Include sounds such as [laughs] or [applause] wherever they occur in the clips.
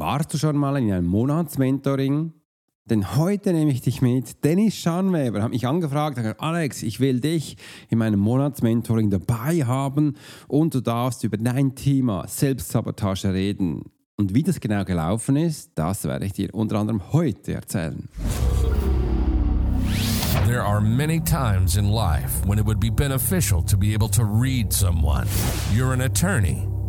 Warst du schon mal in einem Monatsmentoring? Denn heute nehme ich dich mit. Dennis Schanweber hat mich angefragt, hat gesagt, Alex, ich will dich in meinem Monatsmentoring dabei haben und du darfst über dein Thema Selbstsabotage reden. Und wie das genau gelaufen ist, das werde ich dir unter anderem heute erzählen. There are many times in life when it would be beneficial to be able to read someone. You're an attorney,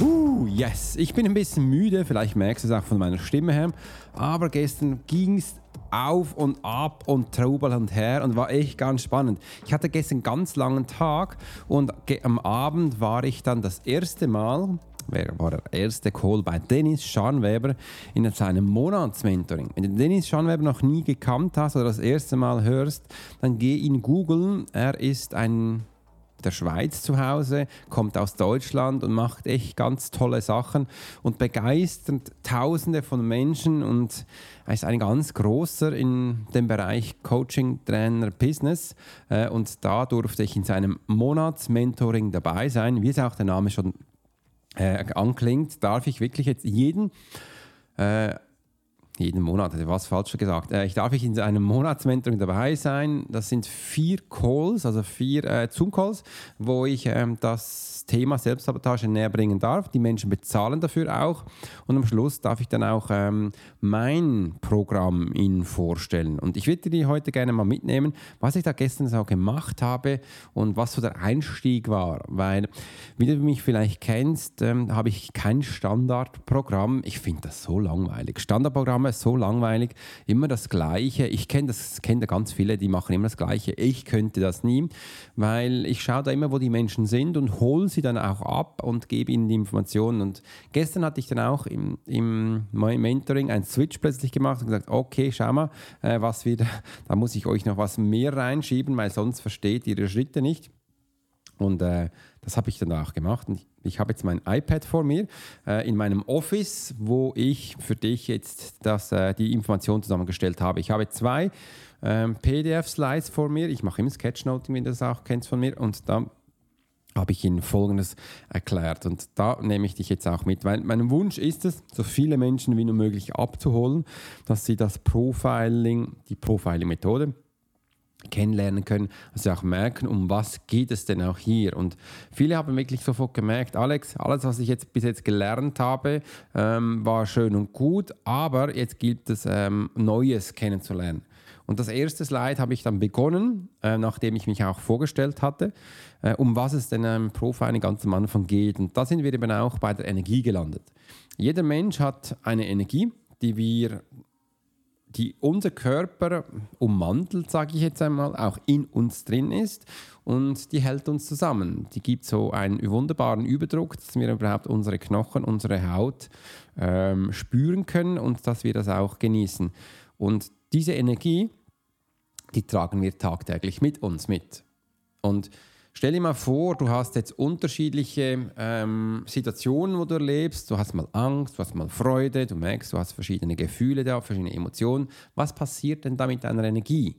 Uh, yes, ich bin ein bisschen müde, vielleicht merkst du es auch von meiner Stimme her, aber gestern ging es auf und ab und Trubel und her und war echt ganz spannend. Ich hatte gestern einen ganz langen Tag und am Abend war ich dann das erste Mal war der erste Call bei Dennis Schanweber in seinem Monatsmentoring. Wenn du Dennis Schanweber noch nie gekannt hast oder das erste Mal hörst, dann geh ihn googeln. Er ist ein der Schweiz zu Hause, kommt aus Deutschland und macht echt ganz tolle Sachen und begeistert Tausende von Menschen und er ist ein ganz großer in dem Bereich Coaching, Trainer, Business äh, und da durfte ich in seinem Monatsmentoring dabei sein, wie es auch der Name schon äh, anklingt, darf ich wirklich jetzt jeden äh, jeden Monat, hatte was falsch gesagt. Äh, ich darf ich in einem Monatsmentoring dabei sein. Das sind vier Calls, also vier äh, Zoom-Calls, wo ich ähm, das Thema Selbstsabotage näher bringen darf. Die Menschen bezahlen dafür auch. Und am Schluss darf ich dann auch ähm, mein Programm Ihnen vorstellen. Und ich würde dir heute gerne mal mitnehmen, was ich da gestern so gemacht habe und was so der Einstieg war. Weil, wie du mich vielleicht kennst, ähm, habe ich kein Standardprogramm. Ich finde das so langweilig. Standardprogramme immer so langweilig, immer das Gleiche. Ich kenne das, kenne ganz viele, die machen immer das Gleiche. Ich könnte das nie, weil ich schaue da immer, wo die Menschen sind und hole sie dann auch ab und gebe ihnen die Informationen. Und gestern hatte ich dann auch im, im Mentoring einen Switch plötzlich gemacht und gesagt, okay, schau mal, äh, was wieder, da muss ich euch noch was mehr reinschieben, weil sonst versteht ihr die Schritte nicht. Und äh, das habe ich dann auch gemacht. Und ich, ich habe jetzt mein iPad vor mir äh, in meinem Office, wo ich für dich jetzt das, äh, die Information zusammengestellt habe. Ich habe zwei ähm, PDF-Slides vor mir. Ich mache immer Sketchnoting, wie du das auch kennst von mir. Und da habe ich Ihnen Folgendes erklärt. Und da nehme ich dich jetzt auch mit, weil mein Wunsch ist es, so viele Menschen wie nur möglich abzuholen, dass sie das Profiling, die Profiling-Methode, kennenlernen können, also auch merken, um was geht es denn auch hier. Und viele haben wirklich sofort gemerkt, Alex, alles, was ich jetzt bis jetzt gelernt habe, ähm, war schön und gut, aber jetzt gilt es, ähm, Neues kennenzulernen. Und das erste Slide habe ich dann begonnen, äh, nachdem ich mich auch vorgestellt hatte, äh, um was es denn im Profiling ganz am Anfang geht. Und da sind wir eben auch bei der Energie gelandet. Jeder Mensch hat eine Energie, die wir die unser Körper ummantelt, sage ich jetzt einmal, auch in uns drin ist und die hält uns zusammen. Die gibt so einen wunderbaren Überdruck, dass wir überhaupt unsere Knochen, unsere Haut ähm, spüren können und dass wir das auch genießen. Und diese Energie, die tragen wir tagtäglich mit uns mit. Und Stell dir mal vor, du hast jetzt unterschiedliche ähm, Situationen, wo du erlebst. Du hast mal Angst, du hast mal Freude, du merkst, du hast verschiedene Gefühle da, verschiedene Emotionen. Was passiert denn da mit deiner Energie?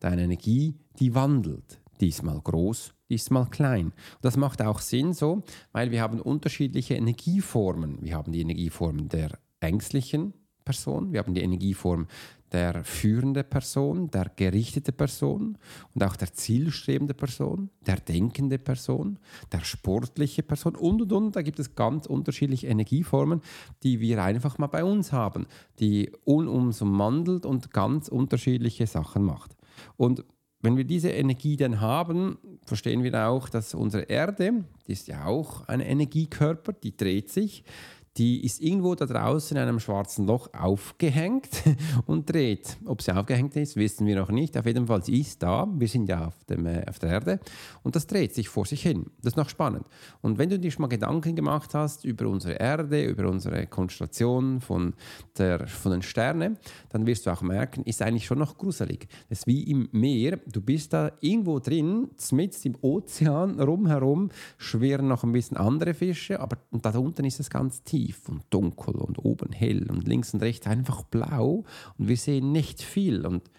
Deine Energie, die wandelt. Die ist mal groß, die ist mal klein. Und das macht auch Sinn so, weil wir haben unterschiedliche Energieformen. Wir haben die Energieform der ängstlichen Person, wir haben die Energieform der führende Person, der gerichtete Person und auch der zielstrebende Person, der denkende Person, der sportliche Person und und und. Da gibt es ganz unterschiedliche Energieformen, die wir einfach mal bei uns haben, die uns umwandelt und ganz unterschiedliche Sachen macht. Und wenn wir diese Energie dann haben, verstehen wir auch, dass unsere Erde, die ist ja auch ein Energiekörper, die dreht sich, die ist irgendwo da draußen in einem schwarzen Loch aufgehängt [laughs] und dreht. Ob sie aufgehängt ist, wissen wir noch nicht. Auf jeden Fall, sie ist da. Wir sind ja auf, dem, äh, auf der Erde und das dreht sich vor sich hin. Das ist noch spannend. Und wenn du dir schon mal Gedanken gemacht hast über unsere Erde, über unsere Konstellation von, der, von den Sternen, dann wirst du auch merken, ist eigentlich schon noch gruselig. Es ist wie im Meer. Du bist da irgendwo drin, mitten im Ozean, rumherum schwirren noch ein bisschen andere Fische, aber da unten ist es ganz tief tief und dunkel und oben hell und links und rechts einfach blau und wir sehen nicht viel und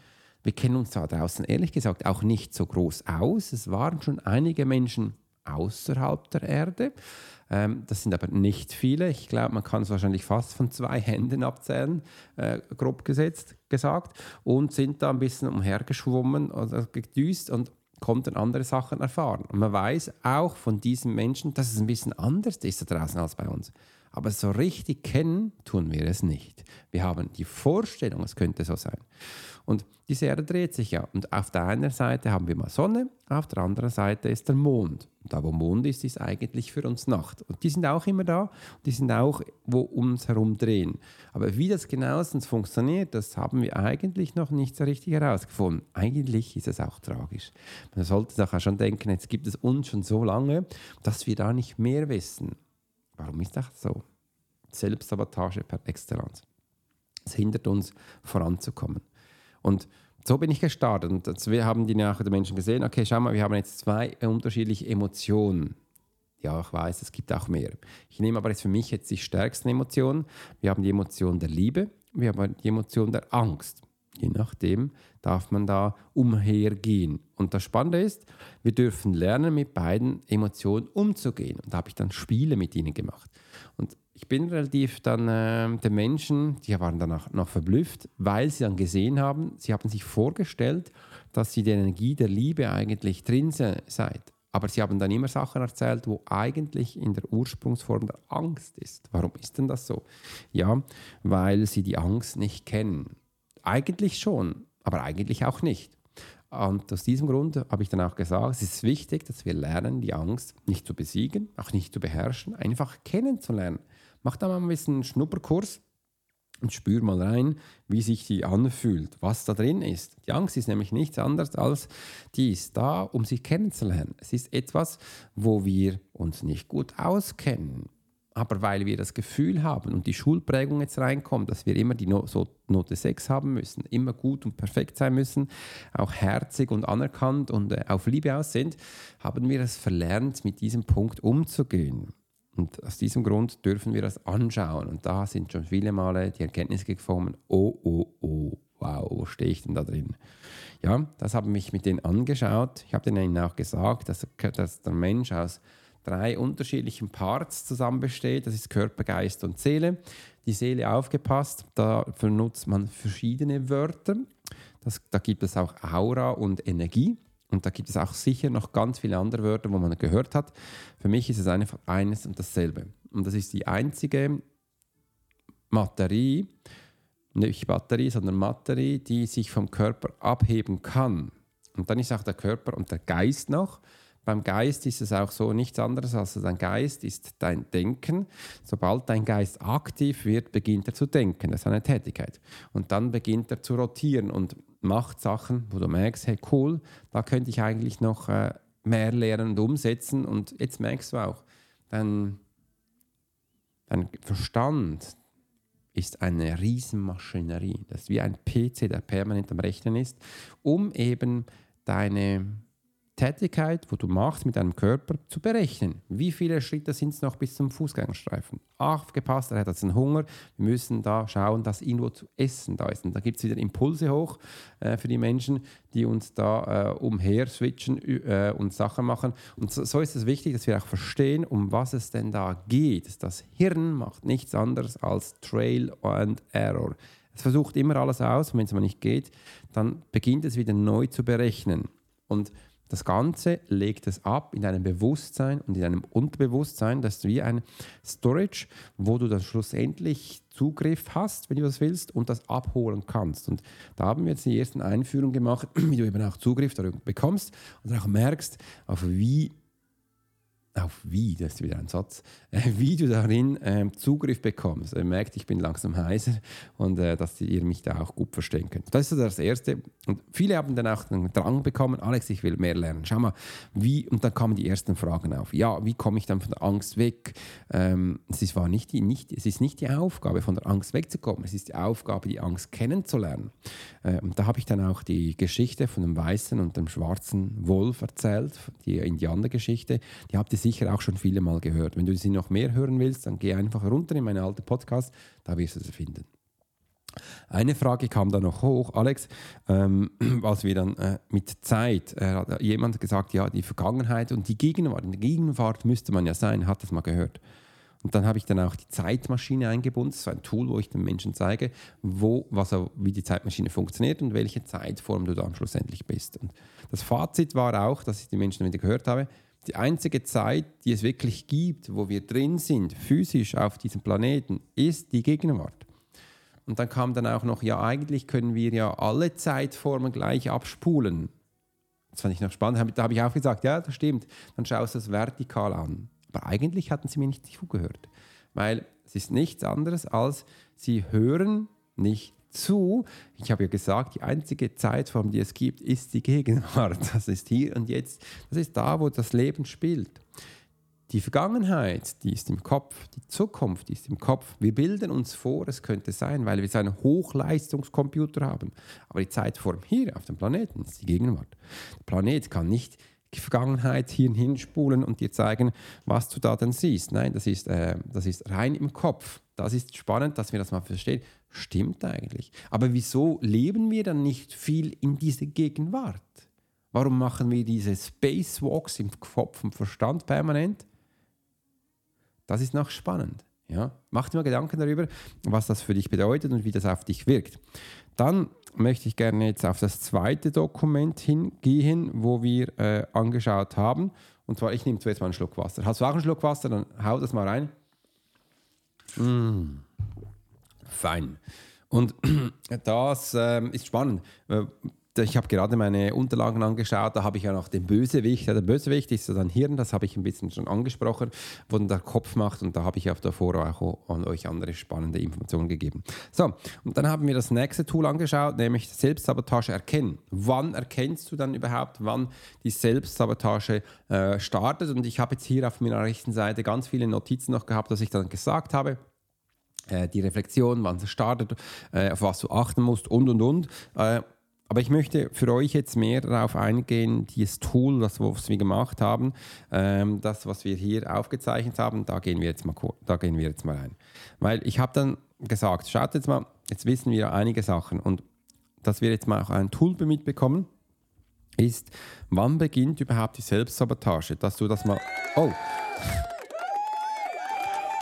wir kennen uns da draußen ehrlich gesagt auch nicht so groß aus. Es waren schon einige Menschen außerhalb der Erde. Ähm, das sind aber nicht viele. Ich glaube, man kann es wahrscheinlich fast von zwei Händen abzählen, äh, grob gesetzt, gesagt, und sind da ein bisschen umhergeschwommen oder gedüst und konnten andere Sachen erfahren. Und man weiß auch von diesen Menschen, dass es ein bisschen anders ist da draußen als bei uns. Aber so richtig kennen tun wir es nicht. Wir haben die Vorstellung, es könnte so sein. Und diese Erde dreht sich ja. Und auf der einen Seite haben wir mal Sonne, auf der anderen Seite ist der Mond. Und da, wo Mond ist, ist eigentlich für uns Nacht. Und die sind auch immer da. Die sind auch, wo uns herum drehen. Aber wie das genauestens funktioniert, das haben wir eigentlich noch nicht so richtig herausgefunden. Eigentlich ist es auch tragisch. Man sollte sich auch schon denken, jetzt gibt es uns schon so lange, dass wir da nicht mehr wissen. Warum ist das so? Selbstsabotage per Exzellenz. Es hindert uns voranzukommen. Und so bin ich gestartet. Und wir haben die nachher der Menschen gesehen, okay, schau mal, wir haben jetzt zwei unterschiedliche Emotionen. Ja, ich weiß, es gibt auch mehr. Ich nehme aber jetzt für mich jetzt die stärksten Emotionen. Wir haben die Emotion der Liebe, wir haben die Emotion der Angst. Je nachdem darf man da umhergehen. Und das Spannende ist, wir dürfen lernen, mit beiden Emotionen umzugehen. Und da habe ich dann Spiele mit ihnen gemacht. Und ich bin relativ dann äh, den Menschen, die waren danach noch verblüfft, weil sie dann gesehen haben, sie haben sich vorgestellt, dass sie die Energie der Liebe eigentlich drin seid. Aber sie haben dann immer Sachen erzählt, wo eigentlich in der Ursprungsform der Angst ist. Warum ist denn das so? Ja, weil sie die Angst nicht kennen. Eigentlich schon, aber eigentlich auch nicht. Und aus diesem Grund habe ich dann auch gesagt, es ist wichtig, dass wir lernen, die Angst nicht zu besiegen, auch nicht zu beherrschen, einfach kennenzulernen. Mach da mal ein bisschen einen Schnupperkurs und spür mal rein, wie sich die anfühlt, was da drin ist. Die Angst ist nämlich nichts anderes als, die ist da, um sich kennenzulernen. Es ist etwas, wo wir uns nicht gut auskennen. Aber weil wir das Gefühl haben und die Schulprägung jetzt reinkommt, dass wir immer die no so Note 6 haben müssen, immer gut und perfekt sein müssen, auch herzig und anerkannt und äh, auf Liebe aus sind, haben wir es verlernt, mit diesem Punkt umzugehen. Und aus diesem Grund dürfen wir das anschauen. Und da sind schon viele Male die Erkenntnisse gekommen, oh, oh, oh, wow, wo stehe ich denn da drin? Ja, das habe ich mit denen angeschaut. Ich habe denen auch gesagt, dass, dass der Mensch aus drei unterschiedlichen Parts zusammen besteht. Das ist Körper, Geist und Seele. Die Seele aufgepasst, da benutzt man verschiedene Wörter. Das, da gibt es auch Aura und Energie. Und da gibt es auch sicher noch ganz viele andere Wörter, wo man gehört hat. Für mich ist es einfach eines und dasselbe. Und das ist die einzige Materie, nicht Batterie, sondern Materie, die sich vom Körper abheben kann. Und dann ist auch der Körper und der Geist noch. Beim Geist ist es auch so nichts anderes als dein Geist ist dein Denken. Sobald dein Geist aktiv wird, beginnt er zu denken. Das ist eine Tätigkeit. Und dann beginnt er zu rotieren und macht Sachen, wo du merkst, hey cool, da könnte ich eigentlich noch äh, mehr lernen und umsetzen. Und jetzt merkst du auch, dein, dein Verstand ist eine Riesenmaschinerie. Das ist wie ein PC, der permanent am Rechnen ist, um eben deine Tätigkeit, wo du machst mit deinem Körper, zu berechnen. Wie viele Schritte sind es noch bis zum Fußgängerstreifen? Aufgepasst, er hat jetzt einen Hunger. Wir müssen da schauen, dass irgendwo zu essen da ist. Und da gibt es wieder Impulse hoch äh, für die Menschen, die uns da äh, umher switchen äh, und Sachen machen. Und so, so, ist es wichtig, dass wir auch verstehen, um was es denn da geht. Das Hirn macht nichts anderes als Trail and Error. Es versucht immer alles aus und wenn es mal nicht geht, dann beginnt es wieder neu zu berechnen. Und das Ganze legt es ab in deinem Bewusstsein und in deinem Unterbewusstsein. Das ist wie ein Storage, wo du dann schlussendlich Zugriff hast, wenn du das willst, und das abholen kannst. Und da haben wir jetzt die ersten Einführungen gemacht, [clears throat] wie du eben auch Zugriff darüber bekommst und auch merkst, auf wie auf wie, das ist wieder ein Satz, äh, [laughs] wie du darin äh, Zugriff bekommst. Ihr merkt, ich bin langsam heiser und äh, dass ihr mich da auch gut verstehen könnt. Das ist das Erste. Und viele haben dann auch den Drang bekommen, Alex, ich will mehr lernen. Schau mal, wie, und dann kamen die ersten Fragen auf. Ja, wie komme ich dann von der Angst weg? Ähm, es, ist, war nicht die, nicht, es ist nicht die Aufgabe, von der Angst wegzukommen. Es ist die Aufgabe, die Angst kennenzulernen. Äh, und da habe ich dann auch die Geschichte von dem weißen und dem schwarzen Wolf erzählt, die Indianergeschichte. Die habt ihr sicher auch schon viele Mal gehört. Wenn du sie noch mehr hören willst, dann geh einfach runter in meine alte Podcast, da wirst du sie finden. Eine Frage kam dann noch hoch, Alex, ähm, [clears throat] als wir dann äh, mit Zeit, äh, hat jemand gesagt, ja, die Vergangenheit und die Gegenwart, in der Gegenwart müsste man ja sein, hat das mal gehört. Und dann habe ich dann auch die Zeitmaschine eingebunden, das ist ein Tool, wo ich den Menschen zeige, wo, was, wie die Zeitmaschine funktioniert und welche Zeitform du dann schlussendlich bist. Und das Fazit war auch, dass ich die Menschen wieder gehört habe, die einzige Zeit, die es wirklich gibt, wo wir drin sind, physisch auf diesem Planeten, ist die Gegenwart. Und dann kam dann auch noch, ja, eigentlich können wir ja alle Zeitformen gleich abspulen. Das fand ich noch spannend. Da habe ich auch gesagt, ja, das stimmt. Dann schaust du es vertikal an. Aber eigentlich hatten sie mir nicht zugehört. Weil es ist nichts anderes als, sie hören nicht zu. Ich habe ja gesagt, die einzige Zeitform, die es gibt, ist die Gegenwart. [laughs] Das ist hier und jetzt. Das ist da, wo das Leben spielt. Die Vergangenheit, die ist im Kopf, die Zukunft die ist im Kopf. Wir bilden uns vor, es könnte sein, weil wir so einen Hochleistungskomputer haben. Aber die Zeitform hier auf dem Planeten ist die Gegenwart. Der Planet kann nicht Vergangenheit hier hinspulen und dir zeigen, was du da denn siehst. Nein, das ist, äh, das ist rein im Kopf. Das ist spannend, dass wir das mal verstehen. Stimmt eigentlich. Aber wieso leben wir dann nicht viel in dieser Gegenwart? Warum machen wir diese Spacewalks im Kopf und Verstand permanent? Das ist noch spannend. Ja? Mach dir mal Gedanken darüber, was das für dich bedeutet und wie das auf dich wirkt. Dann möchte ich gerne jetzt auf das zweite Dokument hingehen, wo wir äh, angeschaut haben. Und zwar, ich nehme zuerst mal einen Schluck Wasser. Hast du auch einen Schluck Wasser? Dann hau das mal rein. Mmh. Fein. Und [clears throat] das ähm, ist spannend. Äh, ich habe gerade meine Unterlagen angeschaut, da habe ich ja noch den Bösewicht. Der Bösewicht ist so ein Hirn, das habe ich ein bisschen schon angesprochen, wo dann der Kopf macht und da habe ich auch davor auch an euch andere spannende Informationen gegeben. So, und dann haben wir das nächste Tool angeschaut, nämlich Selbstsabotage erkennen. Wann erkennst du dann überhaupt, wann die Selbstsabotage äh, startet? Und ich habe jetzt hier auf meiner rechten Seite ganz viele Notizen noch gehabt, dass ich dann gesagt habe, äh, die Reflexion, wann es startet, äh, auf was du achten musst und und und. Aber ich möchte für euch jetzt mehr darauf eingehen, dieses Tool, das wir gemacht haben, ähm, das, was wir hier aufgezeichnet haben, da gehen wir jetzt mal, da gehen wir jetzt mal rein. Weil ich habe dann gesagt, schaut jetzt mal, jetzt wissen wir einige Sachen und dass wir jetzt mal auch ein Tool mitbekommen, ist, wann beginnt überhaupt die Selbstsabotage? Dass du das mal... Oh! [laughs]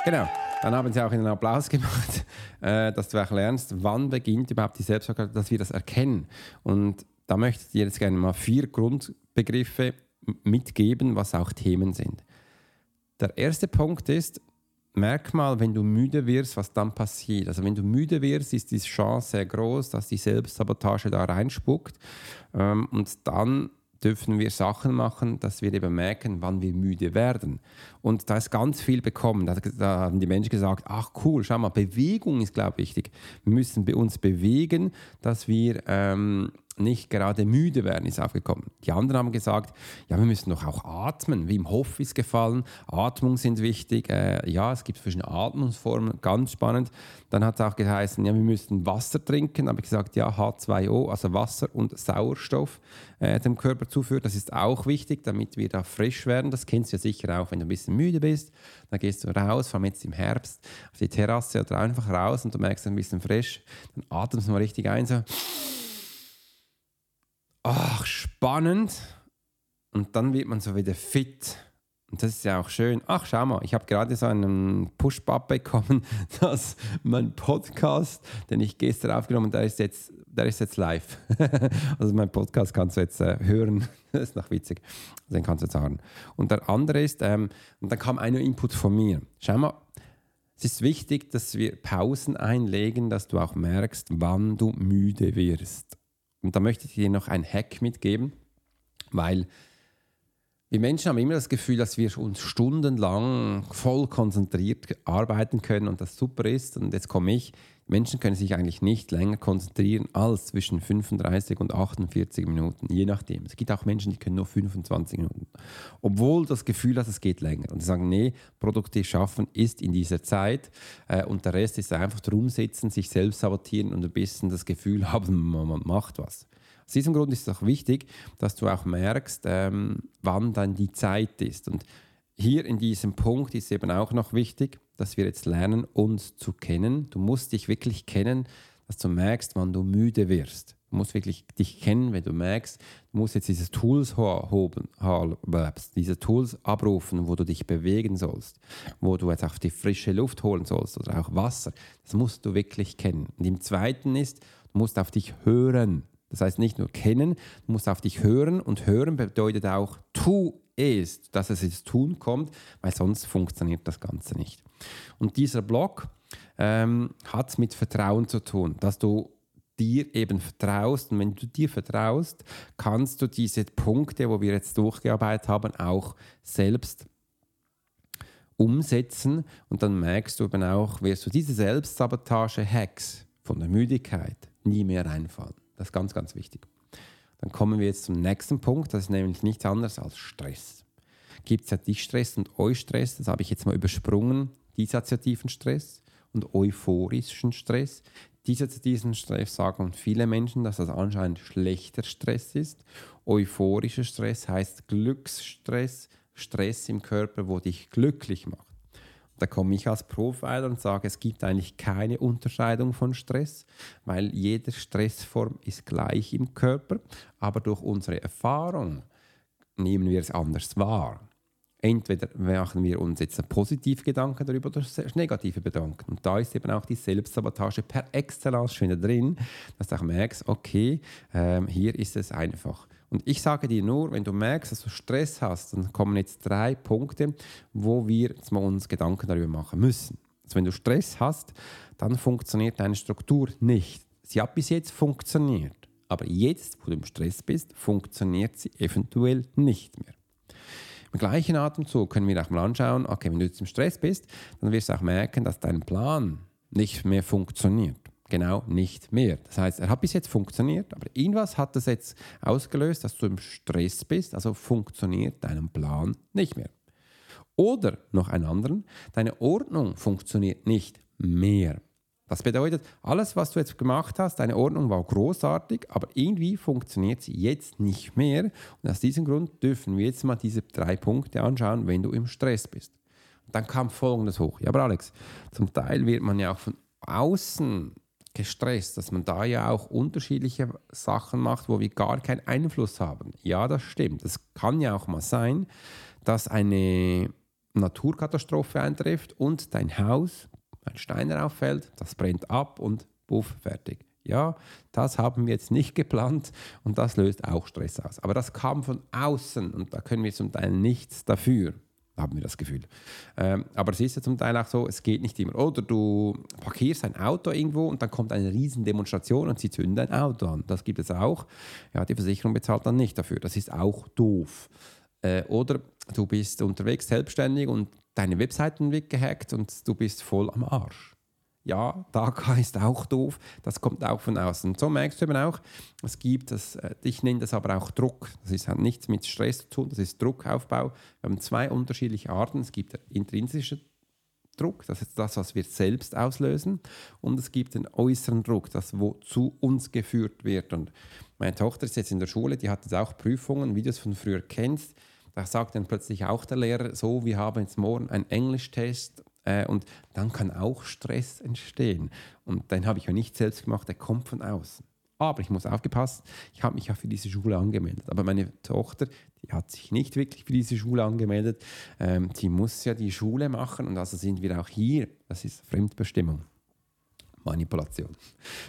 Genau. Dann haben sie auch einen Applaus gemacht, [laughs] äh, dass du auch lernst, wann beginnt überhaupt die Selbstversorgung, dass wir das erkennen. Und da möchte ich dir jetzt gerne mal vier Grundbegriffe mitgeben, was auch Themen sind. Der erste Punkt ist, merk mal, wenn du müde wirst, was dann passiert. Also wenn du müde wirst, ist die Chance sehr groß, dass die Selbstsabotage da reinspuckt. Ähm, und dann dürfen wir Sachen machen, dass wir eben merken, wann wir müde werden. Und da ist ganz viel bekommen. Da, da haben die Menschen gesagt, ach cool, schau mal, Bewegung ist, glaube ich, wichtig. Wir müssen uns bewegen, dass wir ähm, nicht gerade müde werden, ist aufgekommen. Die anderen haben gesagt, ja, wir müssen doch auch atmen. Wie im Hof ist gefallen, Atmung sind wichtig. Äh, ja, es gibt verschiedene Atmungsformen, ganz spannend. Dann hat es auch geheißen, ja, wir müssten Wasser trinken. Habe ich gesagt, ja, H2O, also Wasser und Sauerstoff äh, dem Körper zuführen. Das ist auch wichtig, damit wir da frisch werden. Das kennst du ja sicher auch, wenn du ein bisschen müde bist. Dann gehst du raus, vor allem jetzt im Herbst, auf die Terrasse oder einfach raus und du merkst ein bisschen frisch. Dann atmest du mal richtig ein, so ach, spannend. Und dann wird man so wieder fit. Und das ist ja auch schön. Ach, schau mal, ich habe gerade so einen Push-Up bekommen, [laughs] dass mein Podcast, den ich gestern aufgenommen habe, der ist jetzt, der ist jetzt live. [laughs] also mein Podcast kannst du jetzt äh, hören. [laughs] das ist noch witzig. Den kannst du jetzt hören. Und der andere ist, ähm, und dann kam ein Input von mir. Schau mal, es ist wichtig, dass wir Pausen einlegen, dass du auch merkst, wann du müde wirst. Und da möchte ich dir noch ein Hack mitgeben, weil Wir Menschen haben immer das Gefühl, dass wir uns stundenlang voll konzentriert arbeiten können und das super ist. Und jetzt komme ich. Menschen können sich eigentlich nicht länger konzentrieren als zwischen 35 und 48 Minuten, je nachdem. Es gibt auch Menschen, die können nur 25 Minuten. Obwohl das Gefühl hat, es geht länger. Und sie sagen, nee, produktiv schaffen ist in dieser Zeit äh, und der Rest ist einfach drum sitzen, sich selbst sabotieren und ein bisschen das Gefühl [laughs] haben, man macht was. Aus diesem Grund ist es auch wichtig, dass du auch merkst, ähm, wann dann die Zeit ist. Und hier in diesem Punkt ist eben auch noch wichtig, dass wir jetzt lernen, uns zu kennen. Du musst dich wirklich kennen, dass du merkst, wann du müde wirst. Du musst wirklich dich kennen, wenn du merkst, du musst jetzt diese Tools hoben, diese Tools abrufen, wo du dich bewegen sollst, wo du jetzt auch die frische Luft holen sollst oder auch Wasser. Das musst du wirklich kennen. Und im Zweiten ist, du musst auf dich hören. Das heißt nicht nur kennen, du musst auf dich hören und hören bedeutet auch, tu es, dass es ins Tun kommt, weil sonst funktioniert das Ganze nicht. Und dieser Block ähm, hat mit Vertrauen zu tun, dass du dir eben vertraust. Und wenn du dir vertraust, kannst du diese Punkte, wo wir jetzt durchgearbeitet haben, auch selbst umsetzen. Und dann merkst du eben auch, wirst du diese Selbstsabotage-Hacks von der Müdigkeit nie mehr einfallen. Das ist ganz, ganz wichtig. Dann kommen wir jetzt zum nächsten Punkt, das ist nämlich nichts anderes als Stress. Gibt es ja Dich-Stress und Eustress, das habe ich jetzt mal übersprungen, dissoziativen Stress und euphorischen Stress. Dissoziativen Stress sagen viele Menschen, dass das anscheinend schlechter Stress ist. Euphorischer Stress heißt Glücksstress, Stress im Körper, wo dich glücklich macht. Da komme ich als Profiler und sage, es gibt eigentlich keine Unterscheidung von Stress, weil jede Stressform ist gleich im Körper, aber durch unsere Erfahrung nehmen wir es anders wahr. Entweder machen wir uns jetzt positive Gedanken darüber oder negative Gedanken. Und da ist eben auch die Selbstsabotage per Excellence schon drin, dass du auch merkst, okay, ähm, hier ist es einfach und ich sage dir nur, wenn du merkst, dass du Stress hast, dann kommen jetzt drei Punkte, wo wir jetzt mal uns Gedanken darüber machen müssen. Also wenn du Stress hast, dann funktioniert deine Struktur nicht. Sie hat bis jetzt funktioniert, aber jetzt, wo du im Stress bist, funktioniert sie eventuell nicht mehr. Im gleichen Atemzug können wir auch mal anschauen, okay, wenn du jetzt im Stress bist, dann wirst du auch merken, dass dein Plan nicht mehr funktioniert genau nicht mehr. Das heißt, er hat bis jetzt funktioniert, aber irgendwas hat das jetzt ausgelöst, dass du im Stress bist, also funktioniert dein Plan nicht mehr. Oder noch einen anderen, deine Ordnung funktioniert nicht mehr. Das bedeutet, alles, was du jetzt gemacht hast, deine Ordnung war großartig, aber irgendwie funktioniert sie jetzt nicht mehr. Und aus diesem Grund dürfen wir jetzt mal diese drei Punkte anschauen, wenn du im Stress bist. Und dann kam Folgendes hoch. Ja, aber Alex, zum Teil wird man ja auch von außen gestresst, dass man da ja auch unterschiedliche Sachen macht, wo wir gar keinen Einfluss haben. Ja, das stimmt. Es kann ja auch mal sein, dass eine Naturkatastrophe eintrifft und dein Haus, ein Stein auffällt, das brennt ab und buff, fertig. Ja, das haben wir jetzt nicht geplant und das löst auch Stress aus. Aber das kam von außen und da können wir zum Teil nichts dafür haben wir das Gefühl. Ähm, aber es ist ja zum Teil auch so, es geht nicht immer. Oder du parkierst ein Auto irgendwo und dann kommt eine riesen Demonstration und sie zünden dein Auto an. Das gibt es auch. Ja, die Versicherung bezahlt dann nicht dafür. Das ist auch doof. Äh, oder du bist unterwegs selbstständig und deine Webseiten wird gehackt und du bist voll am Arsch ja, DACA ist auch doof, das kommt auch von außen. So merkst du eben auch, es gibt das, äh, ich nenne das aber auch Druck. Das ist, hat nichts mit Stress zu tun, das ist Druckaufbau. Wir haben zwei unterschiedliche Arten. Es gibt intrinsische Druck, das ist das, was wir selbst auslösen, und es gibt den äußeren Druck, das wo zu uns geführt wird. Und meine Tochter ist jetzt in der Schule, die hat jetzt auch Prüfungen, wie du es von früher kennst. Da sagt dann plötzlich auch der Lehrer, so, wir haben jetzt morgen einen Englisch-Test äh, und dann kann auch Stress entstehen. Und den habe ich ja nicht selbst gemacht, der kommt von außen. Aber ich muss aufgepasst, ich habe mich ja für diese Schule angemeldet. Aber meine Tochter, die hat sich nicht wirklich für diese Schule angemeldet. Ähm, die muss ja die Schule machen und also sind wir auch hier. Das ist Fremdbestimmung, Manipulation.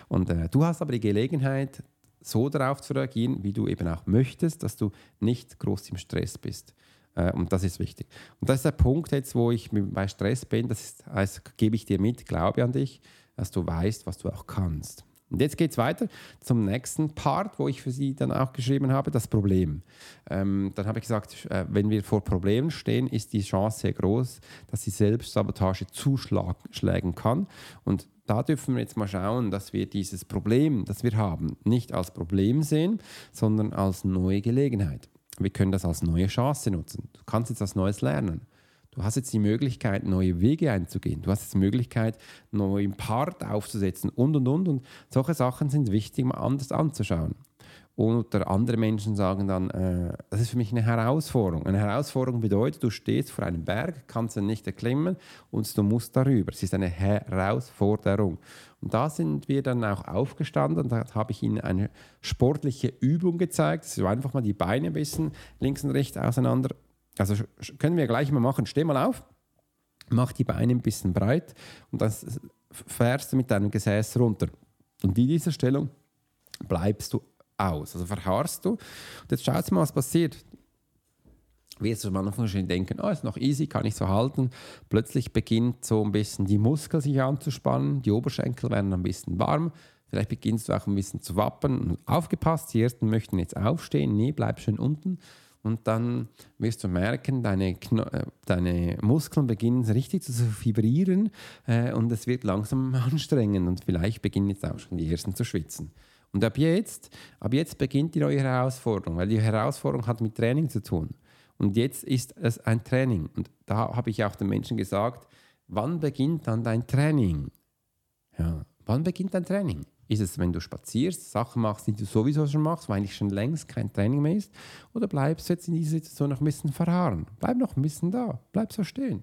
Und äh, du hast aber die Gelegenheit, so darauf zu reagieren, wie du eben auch möchtest, dass du nicht groß im Stress bist. Äh, und das ist wichtig. Und das ist der Punkt jetzt, wo ich bei Stress bin. Das heißt, gebe ich dir mit, glaube an dich, dass du weißt, was du auch kannst. Und jetzt geht es weiter zum nächsten Part, wo ich für Sie dann auch geschrieben habe, das Problem. Ähm, dann habe ich gesagt, äh, wenn wir vor Problemen stehen, ist die Chance sehr groß, dass die Selbstsabotage zuschlagen kann. Und da dürfen wir jetzt mal schauen, dass wir dieses Problem, das wir haben, nicht als Problem sehen, sondern als neue Gelegenheit. Wir können das als neue Chance nutzen. Du kannst jetzt was Neues lernen. Du hast jetzt die Möglichkeit, neue Wege einzugehen. Du hast jetzt die Möglichkeit, neuen Part aufzusetzen und und und. Und solche Sachen sind wichtig, mal anders anzuschauen. Oder andere Menschen sagen dann, äh, das ist für mich eine Herausforderung. Eine Herausforderung bedeutet, du stehst vor einem Berg, kannst ihn nicht erklimmen und du musst darüber. Es ist eine Herausforderung. Und da sind wir dann auch aufgestanden und da habe ich ihnen eine sportliche Übung gezeigt. Das einfach mal die Beine ein bisschen links und rechts auseinander also können wir gleich mal machen. Steh mal auf, mach die Beine ein bisschen breit und dann fährst du mit deinem Gesäß runter. Und in dieser Stellung bleibst du aus, also verharrst du. Und jetzt schaut mal, was passiert. Wirst du am Anfang schon denken, oh, ist noch easy, kann ich so halten. Plötzlich beginnt so ein bisschen die Muskeln sich anzuspannen, die Oberschenkel werden ein bisschen warm. Vielleicht beginnst du auch ein bisschen zu wappen. Aufgepasst, die ersten möchten jetzt aufstehen. Nee, bleib schön unten und dann wirst du merken, deine, Kno äh, deine Muskeln beginnen richtig zu vibrieren äh, und es wird langsam [laughs] anstrengend und vielleicht beginnen jetzt auch schon die ersten zu schwitzen. Und ab jetzt, ab jetzt beginnt die neue Herausforderung, weil die Herausforderung hat mit Training zu tun. Und jetzt ist es ein Training. Und da habe ich auch den Menschen gesagt, wann beginnt dann dein Training? Ja, wann beginnt dein Training? Ist es, wenn du spazierst, Sachen machst, die du sowieso schon machst, weil eigentlich schon längst kein Training mehr ist? Oder bleibst du jetzt in dieser Situation noch ein bisschen verharren? Bleib noch ein bisschen da, bleib so stehen.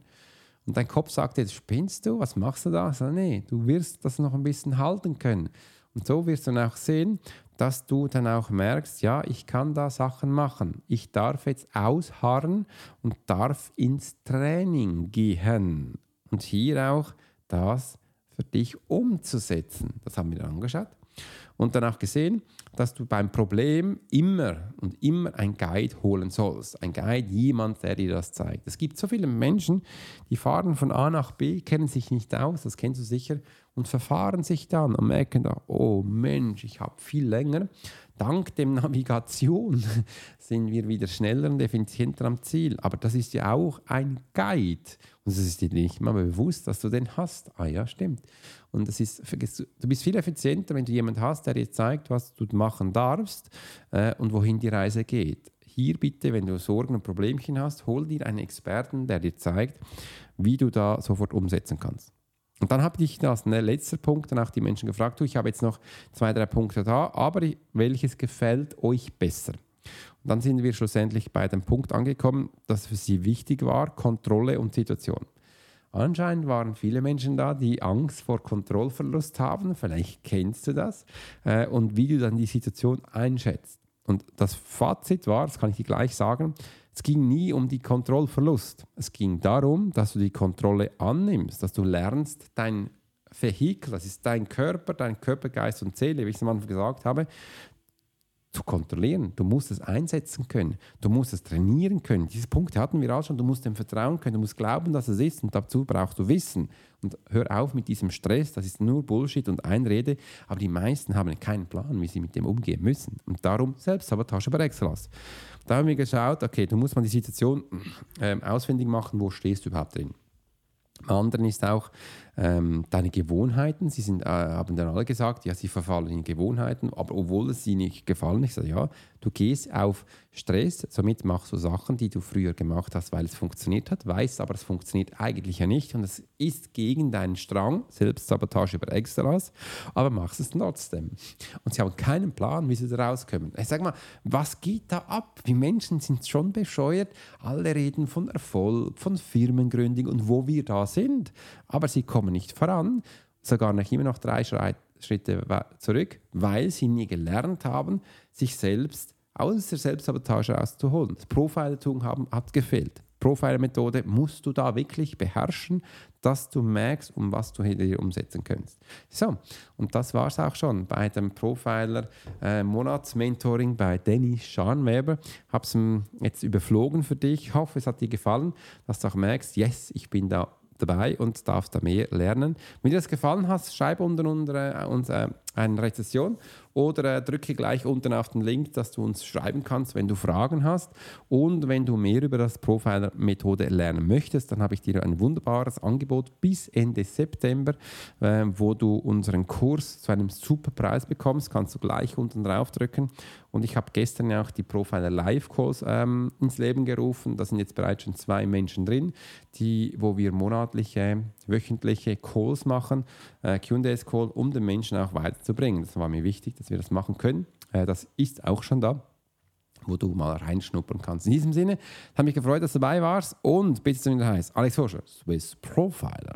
Und dein Kopf sagt jetzt, spinnst du, was machst du da? Sag, nee, du wirst das noch ein bisschen halten können. Und so wirst du dann auch sehen, dass du dann auch merkst, ja, ich kann da Sachen machen. Ich darf jetzt ausharren und darf ins Training gehen. Und hier auch das für dich umzusetzen. Das haben wir dann angeschaut. Und dann auch gesehen, dass du beim Problem immer und immer ein Guide holen sollst. Ein Guide, jemand, der dir das zeigt. Es gibt so viele Menschen, die fahren von A nach B, kennen sich nicht aus, das kennst du sicher, und verfahren sich dann und merken da, oh Mensch, ich habe viel länger. Dank dem Navigation [laughs] sind wir wieder schneller und effizienter am Ziel. Aber das ist ja auch ein Guide. Und es ist dir nicht mal bewusst, dass du den hast. Ah ja, stimmt. Und das ist, du bist viel effizienter, wenn du jemanden hast, der dir zeigt, was du machen darfst äh, und wohin die Reise geht. Hier bitte, wenn du Sorgen und Problemchen hast, hol dir einen Experten, der dir zeigt, wie du da sofort umsetzen kannst. Und dann habe ich als letzter Punkt dann auch die Menschen gefragt, du, ich habe jetzt noch zwei, drei Punkte da, aber welches gefällt euch besser? Und dann sind wir schlussendlich bei dem Punkt angekommen, dass für sie wichtig war, Kontrolle und Situation. Anscheinend waren viele Menschen da, die Angst vor Kontrollverlust haben, vielleicht kennst du das, äh, und wie du dann die Situation einschätzt. Und das Fazit war, das kann ich dir gleich sagen, es ging nie um die Kontrollverlust. Es ging darum, dass du die Kontrolle annimmst, dass du lernst, dein Vehikel, das ist dein Körper, dein Körper, Geist und Seele, wie ich es am Anfang gesagt habe, zu kontrollieren. Du musst es einsetzen können. Du musst es trainieren können. Diese Punkte hatten wir auch schon. Du musst dem vertrauen können. Du musst glauben, dass es ist. Und dazu brauchst du Wissen. Und hör auf mit diesem Stress. Das ist nur Bullshit und Einrede. Aber die meisten haben keinen Plan, wie sie mit dem umgehen müssen. Und darum Selbstsabotage bei Excellence. Da haben wir geschaut, okay, du musst mal die Situation äh, ausfindig machen, wo stehst du überhaupt drin. Am anderen ist auch ähm, deine Gewohnheiten. Sie sind, äh, haben dann alle gesagt, ja, sie verfallen in Gewohnheiten, aber obwohl es sie nicht gefallen, ich sage, ja, du gehst auf Stress, somit machst du Sachen, die du früher gemacht hast, weil es funktioniert hat, weißt aber, es funktioniert eigentlich ja nicht und es ist gegen deinen Strang, Selbstsabotage über Extras, aber machst es trotzdem. Und sie haben keinen Plan, wie sie da rauskommen. Ich sage mal, was geht da ab? Wir Menschen sind schon bescheuert. Alle reden von Erfolg, von Firmengründung und wo wir da sind, aber sie kommen nicht voran, sogar noch immer noch drei Schritte zurück, weil sie nie gelernt haben, sich selbst aus der Selbstsabotage rauszuholen. Das Profilertum haben, hat gefehlt. Profiler-Methode musst du da wirklich beherrschen, dass du merkst, um was du hier umsetzen kannst. So, und das war es auch schon bei dem Profiler-Monatsmentoring äh, bei Dennis Scharnweber. Habe es jetzt überflogen für dich. Ich hoffe, es hat dir gefallen, dass du auch merkst, yes, ich bin da dabei und darfst da mehr lernen. Wenn dir das gefallen hat, schreib unten unter, äh, uns, äh, eine Rezession oder äh, drücke gleich unten auf den Link, dass du uns schreiben kannst, wenn du Fragen hast. Und wenn du mehr über das Profiler-Methode lernen möchtest, dann habe ich dir ein wunderbares Angebot bis Ende September, äh, wo du unseren Kurs zu einem super Preis bekommst. Kannst du gleich unten drauf drücken. Und ich habe gestern ja auch die Profiler Live Calls ähm, ins Leben gerufen. Da sind jetzt bereits schon zwei Menschen drin, die, wo wir monatliche, wöchentliche Calls machen, äh, QAs Call, um den Menschen auch weiterzubringen. Das war mir wichtig, dass wir das machen können. Äh, das ist auch schon da wo du mal reinschnuppern kannst. In diesem Sinne, habe mich gefreut, dass du dabei warst und bitte zu mir heißt Alex Forscher, Swiss Profiler.